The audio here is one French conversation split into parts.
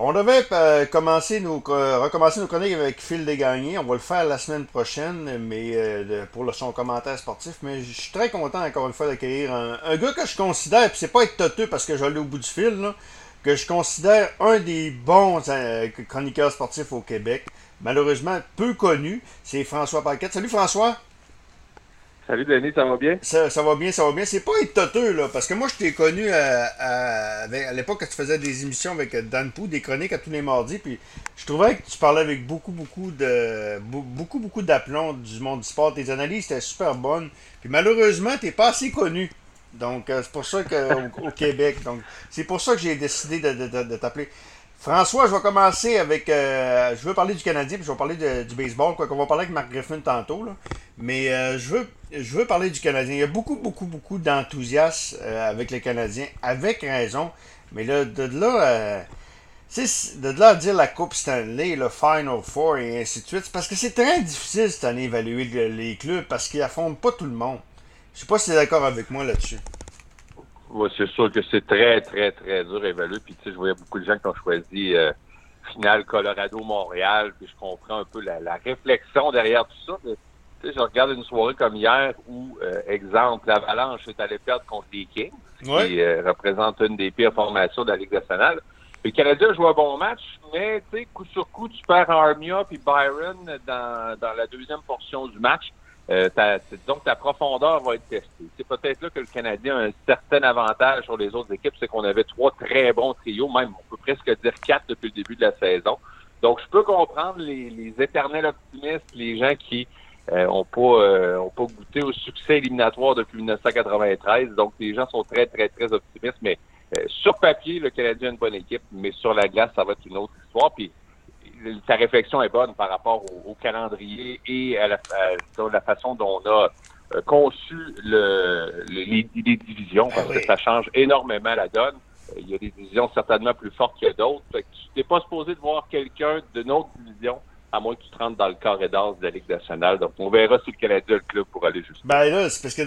On devait euh, euh, recommencer nos chroniques avec Phil Desgagnés. On va le faire la semaine prochaine, mais euh, pour le, son commentaire sportif. Mais je suis très content encore une fois d'accueillir un, gars que je considère, puis c'est pas être toteux parce que j'allais au bout du fil, que je considère un des bons chroniqueurs sportifs au Québec. Malheureusement, peu connu, c'est François Paquette. Salut François! Salut Denis, ça va bien? Ça, va bien, ça va bien. C'est pas étoteux, là, parce que moi, je t'ai connu à, à, l'époque que tu faisais des émissions avec Dan Pou, des chroniques à tous les mardis, puis je trouvais que tu parlais avec beaucoup, beaucoup de beaucoup, beaucoup d'aplomb du monde du sport. Tes analyses étaient super bonnes, puis malheureusement, t'es pas assez connu. Donc, euh, c'est pour ça qu'au au Québec, donc c'est pour ça que j'ai décidé de, de t'appeler. François, je vais commencer avec. Euh, je veux parler du Canadien, puis je vais parler du baseball, quoi qu'on va parler avec Marc Griffin tantôt. Là. Mais euh, je, veux, parler du Canadien. Il y a beaucoup, beaucoup, beaucoup d'enthousiasme euh, avec les Canadiens, avec raison. Mais là, de là. de là à dire la Coupe Stanley, le Final Four et ainsi de suite, c'est parce que c'est très difficile cette année d'évaluer les clubs parce qu'ils affrontent pas tout le monde. Je sais pas si tu es d'accord avec moi là-dessus. Oui, c'est sûr que c'est très, très, très dur à évaluer. Puis, tu sais, je voyais beaucoup de gens qui ont choisi euh, finale Colorado-Montréal. Puis, je comprends un peu la, réflexion derrière tout ça. tu sais, je regarde une soirée comme hier où, euh, exemple, l'Avalanche est allé perdre contre les Kings, qui euh, représente une des pires formations de la Ligue nationale. Le Canada joue un bon match, mais, tu sais, coup sur coup, tu perds Armia puis Byron dans, dans la deuxième portion du match. Euh, donc, ta profondeur va être testée. C'est peut-être là que le Canadien a un certain avantage sur les autres équipes, c'est qu'on avait trois très bons trios, même on peut presque dire quatre depuis le début de la saison. Donc, je peux comprendre les, éternels optimistes, les gens qui euh, ont pas euh, pas goûté au succès éliminatoire depuis 1993. Donc, les gens sont très, très, très optimistes. Mais euh, sur papier, le Canadien a une bonne équipe, mais sur la glace, ça va être une autre histoire. Puis ta réflexion est bonne par rapport au, calendrier et à la, la, façon dont on a euh, conçu le, les, divisions, parce que ça change énormément la donne. Euh, il y a des divisions certainement plus fortes que d'autres. Tu n'es pas supposé de voir quelqu'un d'une autre division à moins que tu te rentres dans le carré d'as de la Ligue nationale. Donc, on verra si le Canadien a le club pour aller jusqu'à. Ben là, c'est parce que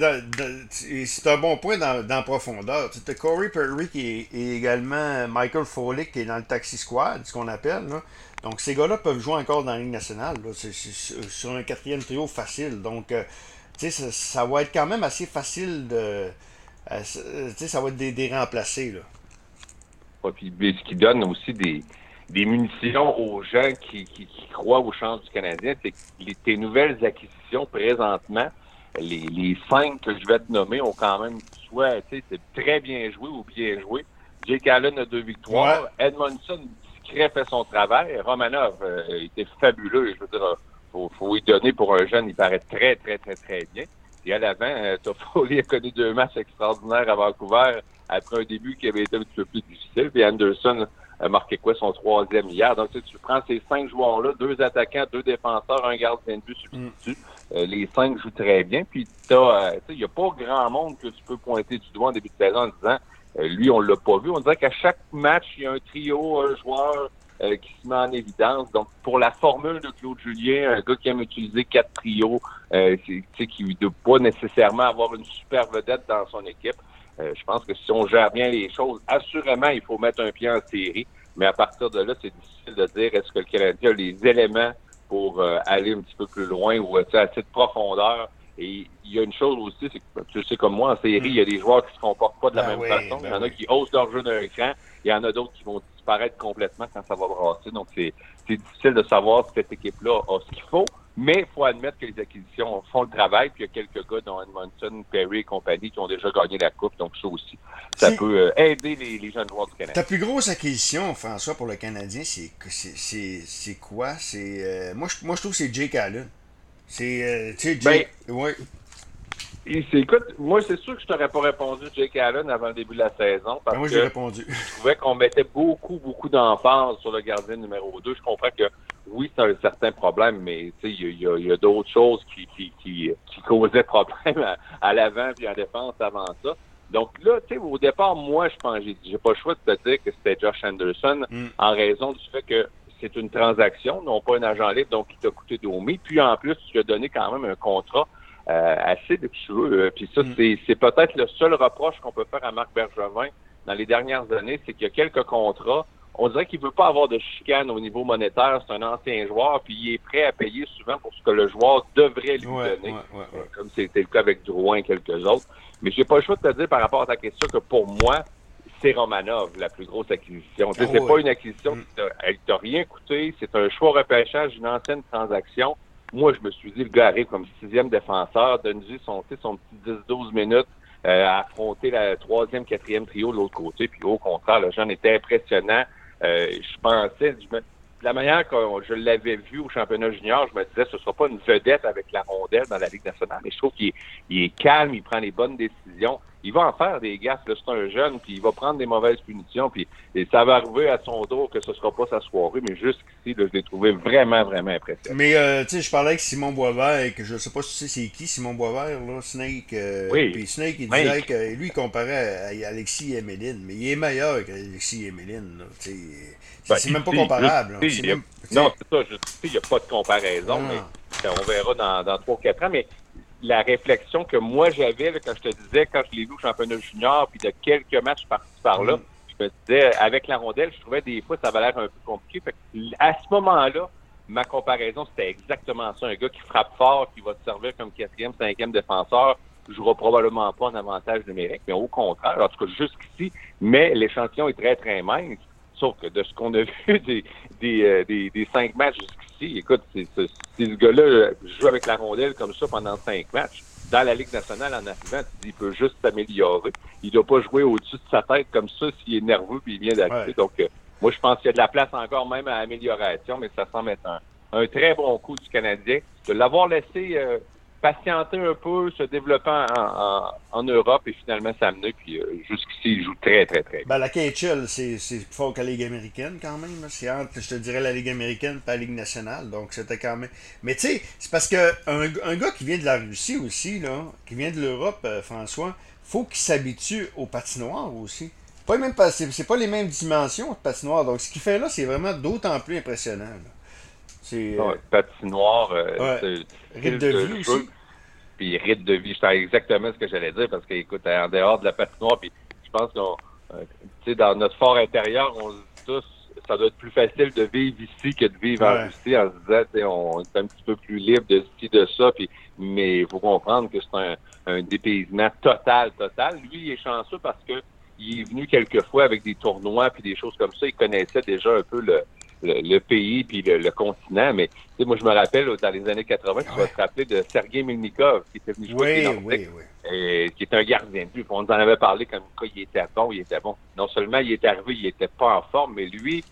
c'est un bon point dans, dans profondeur. Tu as Corey Perry qui est, et également Michael Foley qui est dans le Taxi Squad, ce qu'on appelle. Là. Donc, ces gars-là peuvent jouer encore dans la Ligue nationale. C'est sur un quatrième trio facile. Donc, euh, tu sais, ça, va être quand même assez facile de. Euh, tu sais, ça va être des, des remplacés. Là. Ouais, puis, ce qui donne aussi des, des munitions aux gens qui, qui, croient aux chances du Canadien, c'est que tes nouvelles acquisitions présentement, les, les cinq que je vais te nommer ont quand même soit, tu sais, c'est très bien joué ou bien joué. Jake Allen a deux victoires. Edmondson fait son travail. Romanov euh, était fabuleux. Je veux dire, faut, faut lui donner pour un jeune, il paraît très, très, très, très bien. Et à l'avant, euh, Toffoli a connu deux matchs extraordinaires à Vancouver après un début qui avait été un petit peu plus difficile. Puis Anderson a marqué quoi son troisième hier. Donc tu, tu prends ces cinq joueurs-là, deux attaquants, deux défenseurs, un gardien de but substitut. Euh, les cinq jouent très bien. Puis il n'y a pas grand monde que tu peux pointer du doigt en début de saison en disant euh, lui, on l'a pas vu. On dirait qu'à chaque match, il y a un trio, un joueur euh, qui se met en évidence. Donc, pour la formule de Claude Julien, un gars qui aime utiliser quatre trios, euh, qui ne doit pas nécessairement avoir une super vedette dans son équipe. Euh, je pense que si on gère bien les choses, assurément, il faut mettre un pied en série. Mais à partir de là, c'est difficile de dire est-ce que le Canadien a les éléments pour aller un petit peu plus loin ou à cette profondeur et il y a une chose aussi, c'est que tu sais comme moi, en série, il y a des joueurs qui se comportent pas de la ben même façon. il y en ben a qui osent leur jeu d'un écran. Il y en a d'autres qui vont disparaître complètement quand ça va brasser. Donc, c'est difficile de savoir si cette équipe-là a ce qu'il faut. Mais il faut admettre que les acquisitions font le travail. Puis il y a quelques gars, dont Edmondson, Perry et compagnie, qui ont déjà gagné la Coupe. Donc ça aussi, ça peut euh, aider les, jeunes joueurs du Canada. Ta plus grosse acquisition, François, pour le Canadien, c'est quoi? C'est euh, moi, je, moi, je trouve que c'est Jake Allen. C'est, euh, tu sais, Jake. Ben, ouais. Écoute, moi, c'est sûr que je t'aurais pas répondu Jake Allen avant le début de la saison. Parce ben, moi, j'ai répondu. Je trouvais qu'on mettait beaucoup, beaucoup d'emphase sur le gardien numéro 2. Je comprends que, oui, c'est un certain problème, mais il y a, y a d'autres choses qui, qui, qui, qui, causaient problème à, l'avant puis en défense avant ça. Donc là, tu sais, au départ, moi, je pense, j'ai pas le choix de te dire que c'était Josh Anderson mm. en raison du fait que c'est une transaction, non pas un agent libre, donc il t'a coûté d'omi. Puis en plus, tu as donné quand même un contrat euh, assez luxueux. Euh, puis ça, mm. c'est peut-être le seul reproche qu'on peut faire à Marc Bergevin dans les dernières années, c'est qu'il y a quelques contrats on dirait qu'il veut pas avoir de chicane au niveau monétaire. C'est un ancien joueur, puis il est prêt à payer souvent pour ce que le joueur devrait lui donner, comme c'était le cas avec Drouin et quelques autres. Mais j'ai pas le choix de te dire par rapport à ta question que pour moi, c'est Romanov, la plus grosse acquisition. c'est ah pas une acquisition mm. qui t'a rien coûté, c'est un choix repêchage, une ancienne transaction. Moi, je me suis dit, le gars arrive comme sixième défenseur, donne-lui son, son petit 10-12 minutes euh, à affronter la troisième, quatrième trio de l'autre côté. Puis au contraire, le jeune était impressionnant. Euh, je pensais, je me, la manière que je l'avais vu au championnat junior, je me disais ce ne sera pas une vedette avec la rondelle dans la Ligue nationale. Mais je trouve qu'il est, calme, il prend les bonnes décisions. Il va en faire des gaffes, c'est un jeune, puis il va prendre des mauvaises punitions, puis et ça va arriver à son dos que ce sera pas sa soirée, mais jusqu'ici, je l'ai trouvé vraiment, vraiment impressionnant. Mais euh, tu sais, je parlais avec Simon Boisvert, et que je sais pas si tu sais c'est qui, Simon Boisvert, là, Snake. Euh, oui. Puis Snake, il disait que lui, il comparait à Alexis et Emeline, mais il est meilleur qu'Alexis et Emeline, tu sais. Ben, c'est même pas comparable. non, c'est ça. il n'y a pas de comparaison, mais ben, on verra dans, dans 3 ou 4 ans. Mais la réflexion que moi j'avais quand je te disais, quand je l'ai vu au championnat junior, puis de quelques matchs par par-là, mm. je me disais, avec la rondelle, je trouvais des fois ça avait l'air un peu compliqué. à ce moment-là, ma comparaison, c'était exactement ça. Un gars qui frappe fort, qui va te servir comme quatrième, cinquième défenseur, jouera probablement pas en avantage numérique, mais au contraire, en tout cas jusqu'ici, mais l'échantillon est très, très mince. Sauf que de ce qu'on a vu des, des, euh, des, des cinq matchs jusqu'ici, écoute, si ce gars-là joue avec la rondelle comme ça pendant cinq matchs, dans la Ligue nationale en arrivant, tu dis, il peut juste s'améliorer. Il ne doit pas jouer au-dessus de sa tête comme ça s'il est nerveux puis il vient d'arriver. Donc, euh, moi, je pense qu'il y a de la place encore même à amélioration, mais ça semble être un, un très bon coup du Canadien. De l'avoir laissé euh, patienter un peu, se développer en, Europe et finalement s'amener. Puis euh, jusqu'ici, il joue très, très, très bien. Ben, la KHL, c'est plus fort que la Ligue américaine quand même. C'est entre, je te dirais, la Ligue américaine et la Ligue nationale. Donc, c'était quand même. Mais tu sais, c'est parce que un, gars qui vient de la Russie aussi, là, qui vient de l'Europe, euh, François, faut qu'il s'habitue au patinoire aussi. Pas même pas, c'est pas les mêmes dimensions de patinoire. Donc, ce qu'il fait là, c'est vraiment d'autant plus impressionnant. C'est euh, patinoire, euh, rythme de, vie aussi. Puis rythme de vie, c'est exactement ce que j'allais dire parce que, écoute, en dehors de la patinoire, puis je pense qu'on, euh, tu sais, dans notre fort intérieur, on se dit tous, ça doit être plus facile de vivre ici que de vivre en Russie en se disant, on est un petit peu plus libre de ci, de ça, puis, mais il faut comprendre que c'est un, un dépaysement total, total. Lui, il est chanceux parce que il est venu quelques fois avec des tournois puis des choses comme ça. Il connaissait déjà un peu le, le, pays puis le, continent. Mais moi, je me rappelle dans les années 80, tu vas te rappeler de Sergei Milnikov qui était venu jouer oui, oui, oui. Et, qui est un gardien de but. On nous en avait parlé comme quoi il était bon, il était bon. Non seulement il est arrivé, il était pas en forme, mais lui,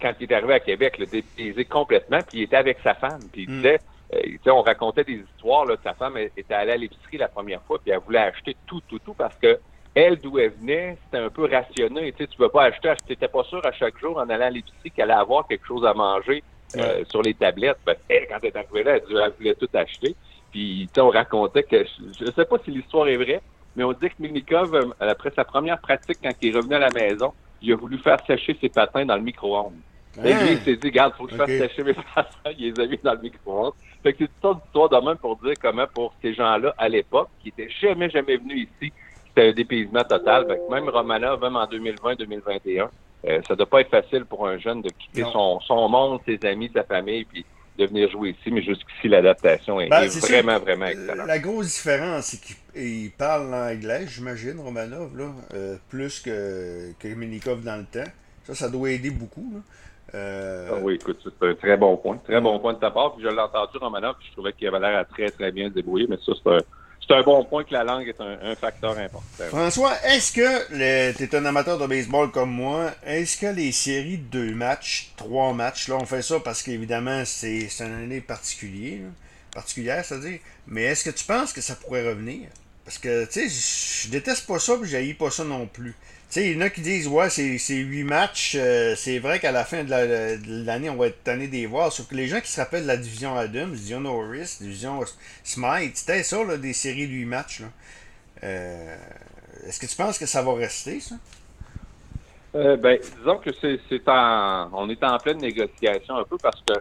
quand il est arrivé à Québec, le dépaysé complètement, puis il était avec sa femme. Puis il mm. disait, euh, on racontait des histoires, là, sa femme était allée à l'épicerie la première fois, puis elle voulait acheter tout, tout, tout, parce que elle, d'où elle venait, c'était un peu rationné. Tu sais, tu veux pas acheter, tu n'étais pas sûr à chaque jour en allant à l'épicerie qu'elle allait avoir quelque chose à manger euh, sur les tablettes. Ben, elle, quand elle est arrivée là, elle, voulait tout acheter. Puis, on racontait que, je ne sais pas si l'histoire est vraie, mais on dit que Milnikov, euh, après sa première pratique, quand il est revenu à la maison, il a voulu faire sécher ses patins dans le micro-ondes. Et lui, il s'est dit, regarde, faut que je fasse sécher mes patins. Il les a mis dans le micro-ondes. Fait que c'est une sorte d'histoire de même pour dire comment pour ces gens-là, à l'époque, qui étaient jamais, jamais venus ici, c'était un dépaysement total. même Romanov, même en 2020-2021, euh, ça doit pas être facile pour un jeune de quitter son, son monde, ses amis, sa famille, puis de venir jouer ici, mais jusqu'ici, l'adaptation est, ben, vraiment, vraiment excellente. La grosse différence, c'est qu'il parle l'anglais, j'imagine, Romanov, là, euh, plus que, que Minikov dans le temps. Ça, ça doit aider beaucoup. Euh, ah oui, écoute, c'est un très bon point. Très bon point de ta part. Puis je l'ai entendu, Romanov, puis je trouvais qu'il avait l'air à très, très bien se débrouiller, mais ça, c'est un c'est un bon point que la langue est un, facteur important. François, est-ce que tu es un amateur de baseball comme moi? Est-ce que les séries de deux matchs, trois matchs, là, on fait ça parce qu'évidemment, c'est une année particulière, particulière, c'est-à-dire, mais est-ce que tu penses que ça pourrait revenir? Parce que, tu sais, je déteste pas ça, puis j'haïs pas ça non plus sais, il y en a qui disent, ouais, c'est huit matchs. Euh, c'est vrai qu'à la fin de l'année, on va être tanné des voir. Sauf que les gens qui se rappellent de la division Adams, division Norris, division Smite, c'était ça, là, des séries de huit matchs. Euh, Est-ce que tu penses que ça va rester, ça? Euh, ben, disons que c'est en, on est en pleine négociation un peu parce que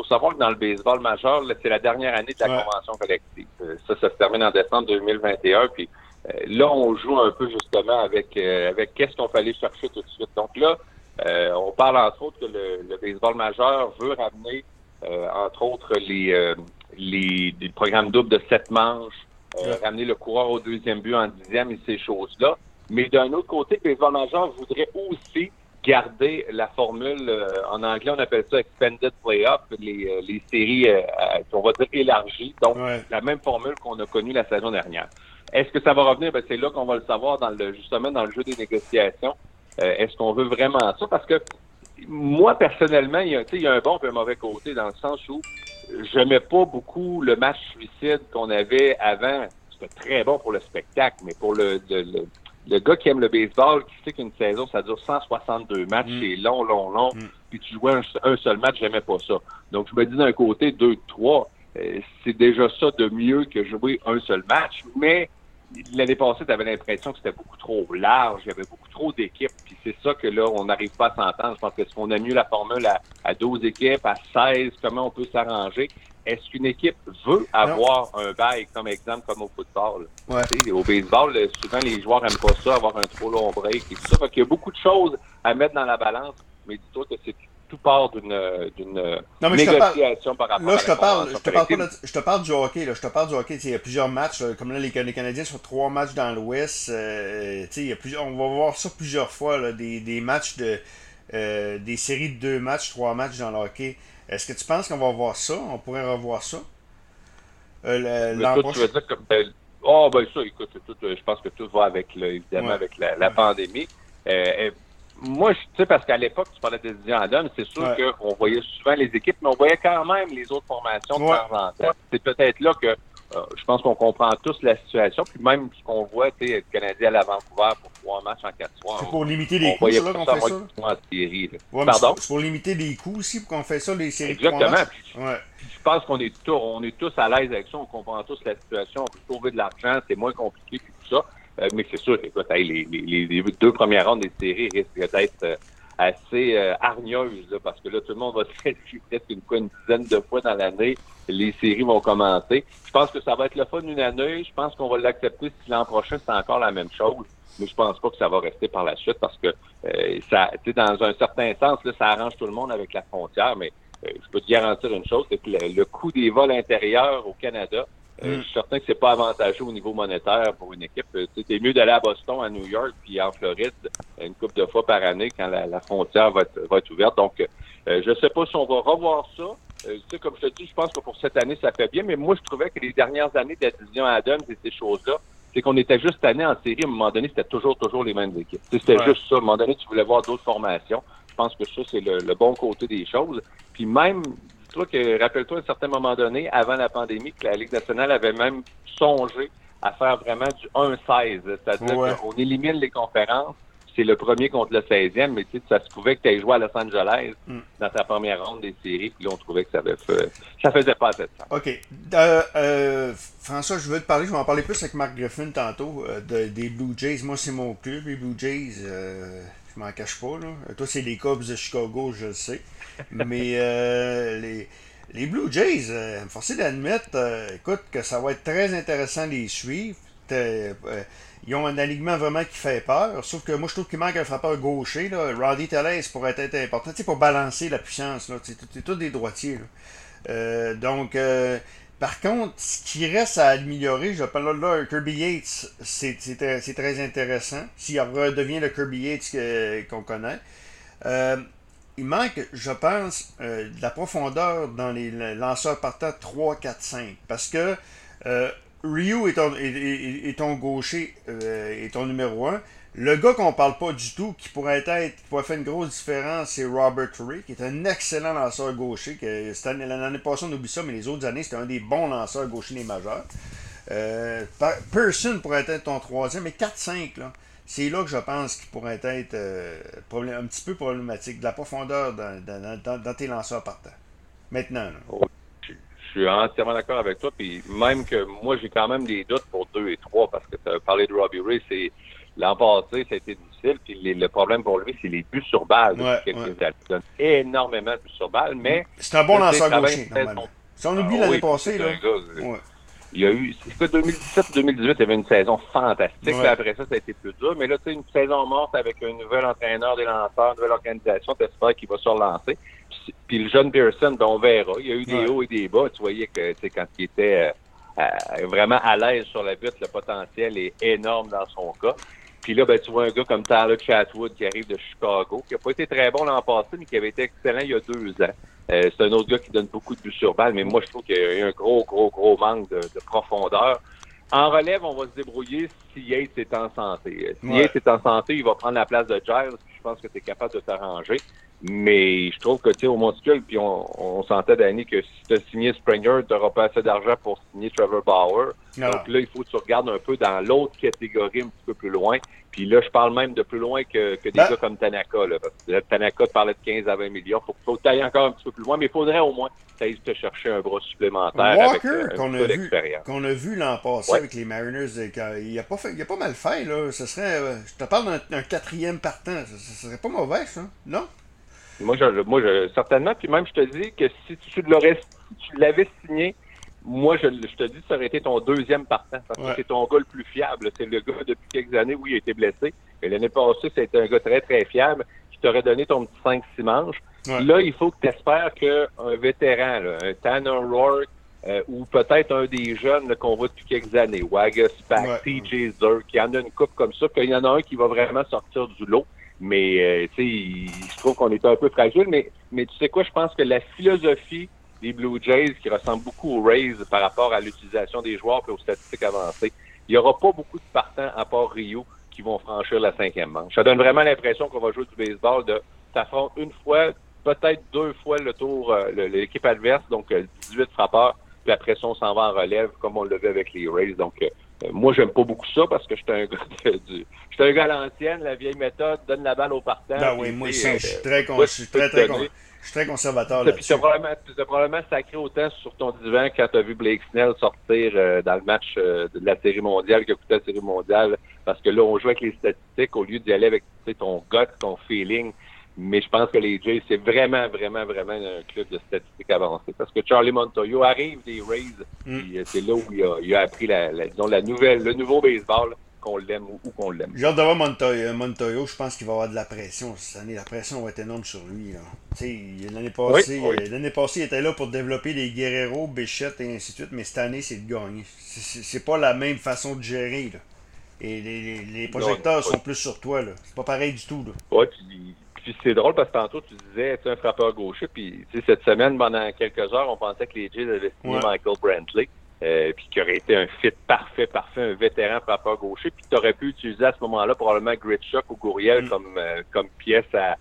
faut savoir que dans le baseball majeur, c'est la dernière année de la convention collective. Euh, ça, ça se termine en décembre 2021. Puis euh, là, on joue un peu justement avec euh, avec qu'est-ce qu'on fallait chercher tout de suite. Donc là, on parle entre autres que le, baseball majeur veut ramener, entre autres, les, les, les, programmes doubles de sept manches, ramener le coureur au deuxième but en dixième et ces choses-là. Mais d'un autre côté, le baseball majeur voudrait aussi garder la formule, euh, en anglais on appelle ça expanded playoff, les, euh, les séries, euh, on va dire élargies, donc la même formule qu'on a connue la saison dernière. Est-ce que ça va revenir? Ben, c'est là qu'on va le savoir dans le justement dans le jeu des négociations. Est-ce qu'on veut vraiment ça? Parce que moi, personnellement, il y, a, il y a un bon et un mauvais côté, dans le sens où j'aimais pas beaucoup le match suicide qu'on avait avant. C'était très bon pour le spectacle, mais pour le, le le gars qui aime le baseball, qui sait qu'une saison, ça dure 162 matchs, mm. c'est long, long, long, mm. puis tu jouais un, seul match, j'aimais pas ça. Donc, je me dis d'un côté, deux, trois, euh, c'est déjà ça de mieux que jouer un seul match, mais l'année passée, tu avais l'impression que c'était beaucoup trop large, il y avait beaucoup trop d'équipes, puis c'est ça que là, on n'arrive pas à s'entendre. Je pense que si on a mieux la formule à, à 12 équipes, à 16, comment on peut s'arranger? Est-ce qu'une équipe veut avoir un bail, comme exemple, comme au football? Au baseball, souvent, les joueurs n'aiment pas ça, avoir un trop long break et tout ça. Fait il y a beaucoup de choses à mettre dans la balance, mais dis-toi que c'est tout part d'une négociation par rapport là, je te parle, je te parle, je te parle du hockey. Là, je te parle du hockey. Il y a plusieurs matchs. comme là, les, Canadiens sont trois matchs dans l'Ouest. Euh, on va voir ça plusieurs fois. Là, des, des matchs de... Euh, des séries de deux matchs, trois matchs dans le hockey. Est-ce que tu penses qu'on va voir ça? On pourrait revoir ça? Euh, le, tu veux dire que, ben, oh, ben ça, écoute, tout, euh, je pense que tout va avec, évidemment, avec la, pandémie. Euh, euh, moi, tu sais, parce qu'à l'époque, tu parlais des Adam, c'est sûr qu'on voyait souvent les équipes, mais on voyait quand même les autres formations de temps en temps. C'est peut-être là que euh, je pense qu'on comprend tous la situation. Puis même ce qu'on voit, tu sais, le Canadien à Vancouver pour trois matchs en quatre soirs. C'est pour limiter les coûts, là, qu'on fait ça? En série, Pardon? C'est pour limiter les coûts aussi, pour qu'on fait ça, les séries Exactement. ouais. Je pense qu'on est, tous, on est tous à l'aise avec ça. On comprend tous la situation. On peut trouver de l'argent. C'est moins compliqué que tout ça. Euh, mais c'est sûr, écoute, les, les, les, deux premières rondes des séries risquent d'être euh, assez euh, hargneuse, parce que là, tout le monde va se peut-être une, une dizaine de fois dans l'année. Les séries vont commencer. Je pense que ça va être le fun d'une année. Je pense qu'on va l'accepter si l'an prochain, c'est encore la même chose. Mais je pense pas que ça va rester par la suite parce que euh, ça, dans un certain sens, là, ça arrange tout le monde avec la frontière, mais euh, je peux te garantir une chose, c'est que le coût des vols intérieurs au Canada, euh, je suis certain que c'est pas avantageux au niveau monétaire pour une équipe. Euh, c'est mieux d'aller à Boston, à New York, puis en Floride une couple de fois par année quand la, frontière va être, va être, ouverte. Donc, euh, je sais pas si on va revoir ça. Euh, tu sais, comme je te dis, je pense que pour cette année, ça fait bien, mais moi, je trouvais que les dernières années de la division Adams et ces choses-là, c'est qu'on était juste année en série. À un moment donné, c'était toujours, toujours les mêmes équipes. C'était juste ça. À un moment donné, tu voulais voir d'autres formations. Je pense que ça, c'est le, le, bon côté des choses. Puis même toi que, rappelle-toi, à un certain moment donné, avant la pandémie, que la Ligue nationale avait même songé à faire vraiment du 1-16. C'est-à-dire qu'on élimine les conférences, c'est le premier contre le 16e, mais tu sais, ça se trouvait que tu aies joué à Los Angeles mm. dans ta première ronde des séries, puis là, on trouvait que ça avait fait, ça faisait pas assez de sens. OK. Euh, euh, François, je veux te parler, je vais en parler plus avec Marc Griffin tantôt, euh, des Blue Jays. Moi, c'est mon club, les Blue Jays. Je m'en cache pas, là. Toi, c'est les Cubs de Chicago, je le sais. Mais euh, les, les, Blue Jays, euh, forcé d'admettre, euh, écoute, que ça va être très intéressant de les suivre. ils ont un alignement vraiment qui fait peur. Sauf que moi, je trouve qu'il manque un frappeur gaucher. Là. Roddy Tellez pourrait être important pour balancer la puissance. C'est tout des droitiers. donc, par contre, ce qui reste à améliorer, je parle là, Kirby Yates, c'est très intéressant. S'il redevient le Kirby Yates qu'on connaît il manque, je pense, euh, de la profondeur dans les lanceurs partant 3, 4, 5. Parce que euh, Ryu est ton, est, gaucher euh, et ton numéro 1. Le gars qu'on parle pas du tout, qui pourrait être, qui pourrait faire une grosse différence, c'est Robert Ray, qui est un excellent lanceur gaucher. L'année passée, on oublie ça, mais les autres années, c'était un des bons lanceurs gauchers des majeurs. Person pourrait être ton troisième, mais 4-5, là c'est là que je pense qu'il pourrait être euh, un petit peu problématique, de la profondeur dans, tes lanceurs partant. Maintenant. Oh, je, suis entièrement d'accord avec toi. Puis même que moi, j'ai quand même des doutes pour deux et trois parce que tu as parlé de Robbie Ray, c'est l'an passé, ça a été difficile. Puis le problème pour lui, c'est les buts sur balle. Il donne énormément de buts sur balle, mais. C'est un bon lanceur gaucher, normalement. Si on oublie ah l'année passée, là. Il y a eu, c'est 2017-2018, il y avait une saison fantastique. après ça, ça a été plus dur. Mais là, tu sais, une saison morte avec un nouvel entraîneur des lanceurs, une nouvelle organisation, t'espères qu'il va se relancer. Puis, le jeune Pearson, ben, on verra. Il y a eu des hauts et des bas. Tu voyais que, tu sais, quand il était euh, vraiment à l'aise sur la butte, le potentiel est énorme dans son cas. Puis là, ben, tu vois un gars comme Tyler Chatwood qui arrive de Chicago, qui n'a pas été très bon l'an passé, mais qui avait été excellent il y a deux ans. Euh, c'est un autre gars qui donne beaucoup de buts sur balle, mais moi, je trouve qu'il y a eu un gros, gros, gros manque de, profondeur. En relève, on va se débrouiller si Yates est en santé. Si Yates est en santé, il va prendre la place de Giles. Je pense que tu es capable de t'arranger. Mais je trouve que, tu sais, au monticule, puis on, on sentait, Danny, que si tu as signé Springer, tu n'auras pas assez d'argent pour signer Trevor Bauer. Ah. Donc là, il faut que tu regardes un peu dans l'autre catégorie un petit peu plus loin. Puis là, je parle même de plus loin que, que des ben- gars comme Tanaka. Là, parce que Tanaka te parlait de 15 à 20 millions. Faut, faut que tu ailles encore un petit peu plus loin, mais il faudrait au moins que te chercher un bras supplémentaire Walker, avec qu'on a, vu, qu'on a vu l'an passé avec les Mariners, il a, pas fait, il a pas mal fait. Là. Ce serait, euh, je te parle d'un quatrième partant. Ce serait pas mauvais, ça, non? Moi, je, moi je, certainement. Puis même, je te dis que si tu l'aurais, si tu l'avais signé moi, je, te dis, ça aurait été ton deuxième partant, parce que c'est ton gars le plus fiable. C'est le gars, depuis quelques années, où il a été blessé. Mais l'année passée, c'était un gars très, très fiable qui t'aurait donné ton petit 5-6 manches. Là, il faut que tu espères qu'un vétéran, un Tanner Rourke, euh, ou peut-être un des jeunes qu'on voit depuis quelques années, Wagaspack, TJ Zerk, il y en a une coupe comme ça, qu'il y en a un qui va vraiment sortir du lot. Mais, euh, tu sais, je trouve qu'on est un peu fragile. Mais, mais tu sais quoi, je pense que la philosophie des Blue Jays qui ressemblent beaucoup aux Rays par rapport à l'utilisation des joueurs et aux statistiques avancées. Il n'y aura pas beaucoup de partants à part Rio qui vont franchir la cinquième manche. Ça donne vraiment l'impression qu'on va jouer du baseball de t'affrontes une fois, peut-être deux fois le tour, euh, l'équipe adverse, donc 18 euh, frappeurs, puis après ça, on s'en va en relève, comme on le fait avec les Rays. Donc, euh, moi, j'aime pas beaucoup ça parce que j'étais un gars du, j'étais un gars à l'ancienne, la vieille méthode, donne la balle au partant. Ben oui, moi, je suis très, con, je suis très, très, très, je suis très conservateur là Tu as probablement, sacré autant sur ton divan quand tu as vu Blake Snell sortir euh, dans le match euh, de la Série mondiale qui a coûté la Série mondiale. Parce que là, on joue avec les statistiques au lieu d'y aller avec ton gut, ton feeling. Mais je pense que les Jays, c'est vraiment, vraiment, vraiment un club de statistiques avancées. Parce que Charlie Montoyo arrive des Rays, mm. euh, c'est là où il a, appris la, la nouvelle, le nouveau baseball qu'on l'aime ou, qu'on l'aime. J'ai hâte d'avoir Montoyo, Montoyo. Je pense qu'il va avoir de la pression cette année. La pression va être énorme sur lui. L'année passée, l'année passée, il était là pour développer des Guerrero, Bichette et ainsi de suite. Mais cette année, c'est de gagner. C'est pas la même façon de gérer. Là. Et les, les, projecteurs sont plus sur toi. C'est pas pareil du tout. Là. Ouais, puis, c'est drôle parce que tantôt, tu disais, tu un frappeur gaucher. Puis cette semaine, pendant quelques heures, on pensait que les Jays avaient signé Michael Brantley. Euh, puis qui aurait été un fit parfait, parfait, un vétéran frappeur gaucher, puis tu aurais pu utiliser à ce moment-là probablement Gritchuk ou Gouriel mm. comme, euh, comme pièce à,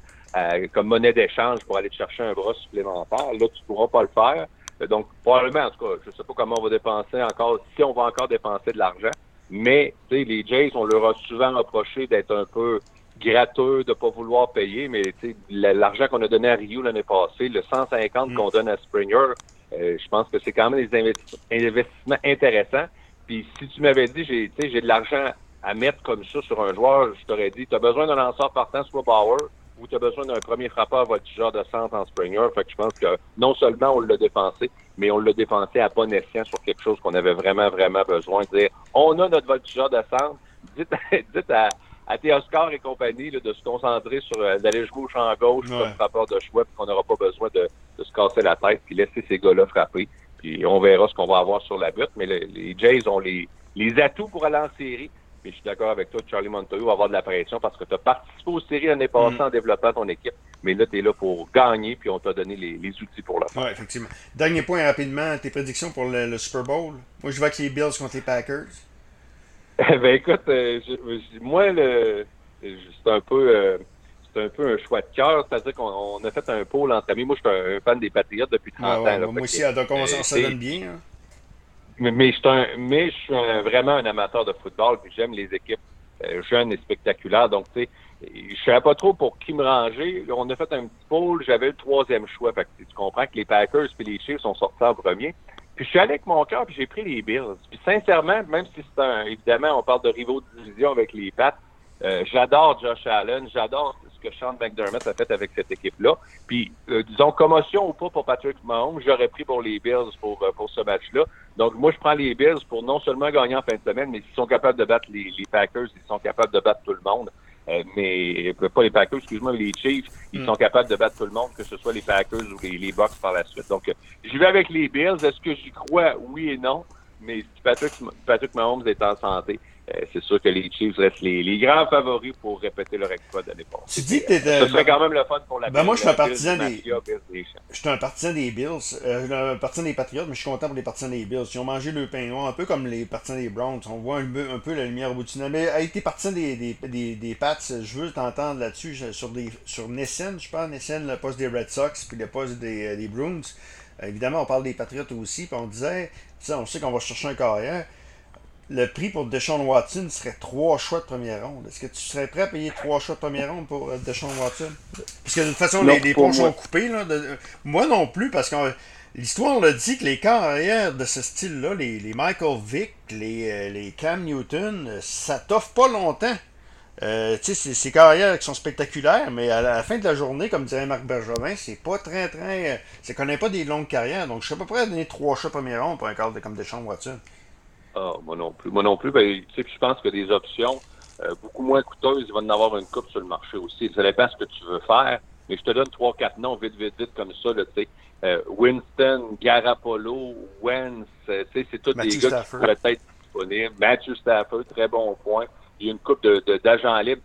comme monnaie d'échange pour aller chercher un bras supplémentaire. Là, tu pourras pas le faire. Donc, probablement, en tout cas, je sais pas comment on va dépenser encore, si on va encore dépenser de l'argent, mais les Jays, on leur a souvent reproché d'être un peu gratteux, de pas vouloir payer, mais l'argent qu'on a donné à Rio l'année passée, le 150 mm. qu'on donne à Springer, euh, je pense que c'est quand même des investissements intéressants. Puis si tu m'avais dit, j'ai, j'ai de l'argent à mettre comme ça sur un joueur, je t'aurais dit, tu as besoin d'un lanceur partant, soit Power, ou tu as besoin d'un premier frappeur voltigeur de centre en Springer. Fait que je pense que non seulement on l'a dépensé, mais on l'a dépensé à bon escient sur quelque chose qu'on avait vraiment, vraiment besoin. Dire, on a notre voltigeur de centre, dites, dites à, à Théoscar et compagnie de se concentrer sur euh, d'aller jouer au champ gauche comme frappeur de choix, puis qu'on n'aura pas besoin de, de, se casser la tête, puis laisser ces gars-là frapper. Puis on verra ce qu'on va avoir sur la butte. Mais les Jays ont les, les atouts pour aller en série. Mais je suis d'accord avec toi, Charlie Montoyo va avoir de la pression parce que tu as participé aux séries l'année passée mm. en développant ton équipe. Mais là, tu es là pour gagner, puis on t'a donné les, les, outils pour le faire. Oui, effectivement. Dernier point rapidement, tes prédictions pour le, Super Bowl. Moi, je vois que les Bills contre les Packers. ben écoute, euh, moi, le, c'est un peu euh, c'est un peu un choix de cœur, c'est-à-dire qu'on a fait un pôle entre amis. Moi, je suis un fan des Patriotes depuis 30 ah ans. moi aussi, à donc on ça donne bien. Hein. Mais, mais, je suis, un, mais je suis vraiment un amateur de football, puis j'aime les équipes euh, jeunes et spectaculaires. Donc, tu sais, je savais pas trop pour qui me ranger. On a fait un petit pôle, j'avais le troisième choix. Fait que, tu comprends que les Packers et les Chiefs sont sortis en premier. Puis je suis allé avec mon cœur, puis j'ai pris les Bills. Puis sincèrement, même si c'est un, évidemment, on parle de rivaux de division avec les Pats, euh, j'adore Josh Allen, j'adore ce que Sean McDermott a fait avec cette équipe-là. Puis euh, disons, commotion ou pas pour Patrick Mahomes, j'aurais pris pour les Bills pour, euh, pour ce match-là. Donc, moi, je prends les Bills pour non seulement gagner en fin de semaine, mais s'ils sont capables de battre les, les Packers, ils sont capables de battre tout le monde. Euh, mais pas les Packers, excuse-moi, les Chiefs, ils mm. sont capables de battre tout le monde, que ce soit les Packers ou les, les Bucks par la suite. Donc, euh, j'y vais avec les Bills. Est-ce que j'y crois? Oui et non. Mais si Patrick, Patrick Mahomes est en santé, c'est sûr que les Chiefs restent les, grands favoris pour répéter leur exploit de l'époque. Tu dis que Ce serait quand même le fun pour la ben moi, je suis un partisan des. Je suis un partisan des Bills. Euh, un partisan des Patriots, mais je suis content pour les partisans des Bills. Ils ont mangé le pain noir, un peu comme les partisans des Browns. On voit un peu, la lumière au bout du tunnel. Mais a été partisan des, des, des, des, Pats, je veux t'entendre là-dessus. Sur, des, sur Nessen, je pense, Nessen, le poste des Red Sox, puis le poste des, euh, des Bruins. évidemment, on parle des Patriots aussi, puis on disait, on sait qu'on va chercher un carrière le prix pour Deshaun Watson serait trois choix de première ronde. Est-ce que tu serais prêt à payer trois choix de première ronde pour euh, Deshaun Watson? Parce que de toute façon, les, les ponts sont coupés. Là, moi non plus, parce que l'histoire le dit que les carrières de ce style-là, les, les, Michael Vick, les, euh, les Cam Newton, euh, ça t'offre pas longtemps. Euh, tu sais, ces carrières qui sont spectaculaires, mais à la fin de la journée, comme dirait Marc Bergevin, c'est pas très, très. Ça connaît pas des longues carrières. Donc, je suis pas prêt à donner trois choix de première ronde pour un cadre comme Deshaun Watson. Ah, moi non plus. Moi non plus. Ben, tu sais, je pense que des options euh, beaucoup moins coûteuses, il va en avoir une coupe sur le marché aussi. Ça dépend de ce que tu veux faire. Mais je te donne trois, quatre noms vite, vite, vite comme ça. Là, tu sais. Euh, Winston, Garapolo, Wentz, euh, tu sais, c'est tous des gars qui pourraient être disponibles. Matthew Stafford, très bon point. Il y a une coupe de, d'agents libres.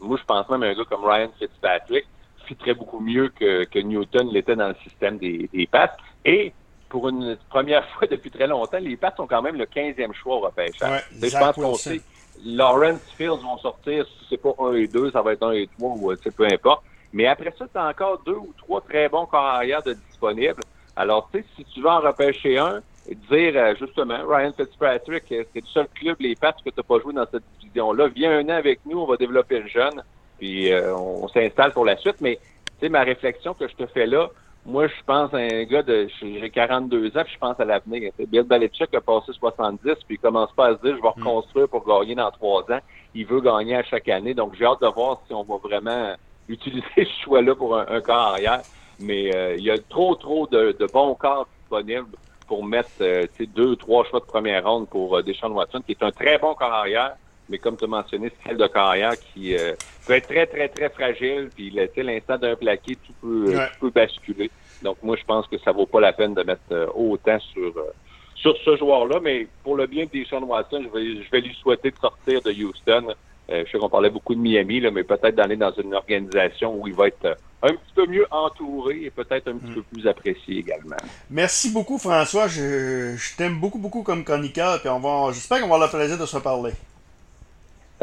Moi, je pense même à un gars comme Ryan Fitzpatrick qui très beaucoup mieux que, que Newton l'était dans le système des, des passes. Et pour une première fois depuis très longtemps, les Pats sont quand même le 15e choix au repêchage. je pense qu'on sait. Lawrence Fields vont sortir, si c'est pas 1 et 2, ça va être 1 et 3 ou peu importe. Mais après ça, tu as encore deux ou trois très bons carrières de disponibles. Alors, tu sais, si tu veux en repêcher un, et dire euh, justement, Ryan Fitzpatrick, euh, c'est le seul club, les Pats, que tu n'as pas joué dans cette division-là. Viens un an avec nous, on va développer le jeune, puis euh, on s'installe pour la suite. Mais, tu sais, ma réflexion que je te fais là, moi, je pense à un gars de. J'ai 42 ans, puis je pense à l'avenir. Bill Belichick a passé 70, puis il commence pas à se dire je vais hmm. reconstruire pour gagner dans trois ans. Il veut gagner à chaque année. Donc, j'ai hâte de voir si on va vraiment utiliser ce choix-là pour un, un corps arrière. Mais euh, il y a trop, trop de, bons corps disponibles pour mettre euh, deux, trois choix de première ronde pour euh, Deshaun Watson, qui est un très bon corps arrière mais comme tu as mentionné, c'est celle de carrière qui euh, peut être très, très, très fragile. Puis l'instant d'un plaqué, tout peut, peut basculer. Donc moi, je pense que ça vaut pas la peine de mettre euh, autant sur euh, sur ce joueur-là. Mais pour le bien de Deshaun Watson, je vais, je vais lui souhaiter de sortir de Houston. je sais qu'on parlait beaucoup de Miami, là, mais peut-être d'aller dans une organisation où il va être un petit peu mieux entouré et peut-être un petit mm. peu plus apprécié également. Merci beaucoup, François. Je, je t'aime beaucoup, beaucoup comme chroniqueur. Puis on va, j'espère qu'on va avoir le plaisir de se reparler.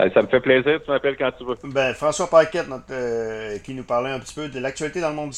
Ça me fait plaisir, tu m'appelles quand tu veux. Ben, François Paquette, euh, qui nous parlait un petit peu de l'actualité dans le monde du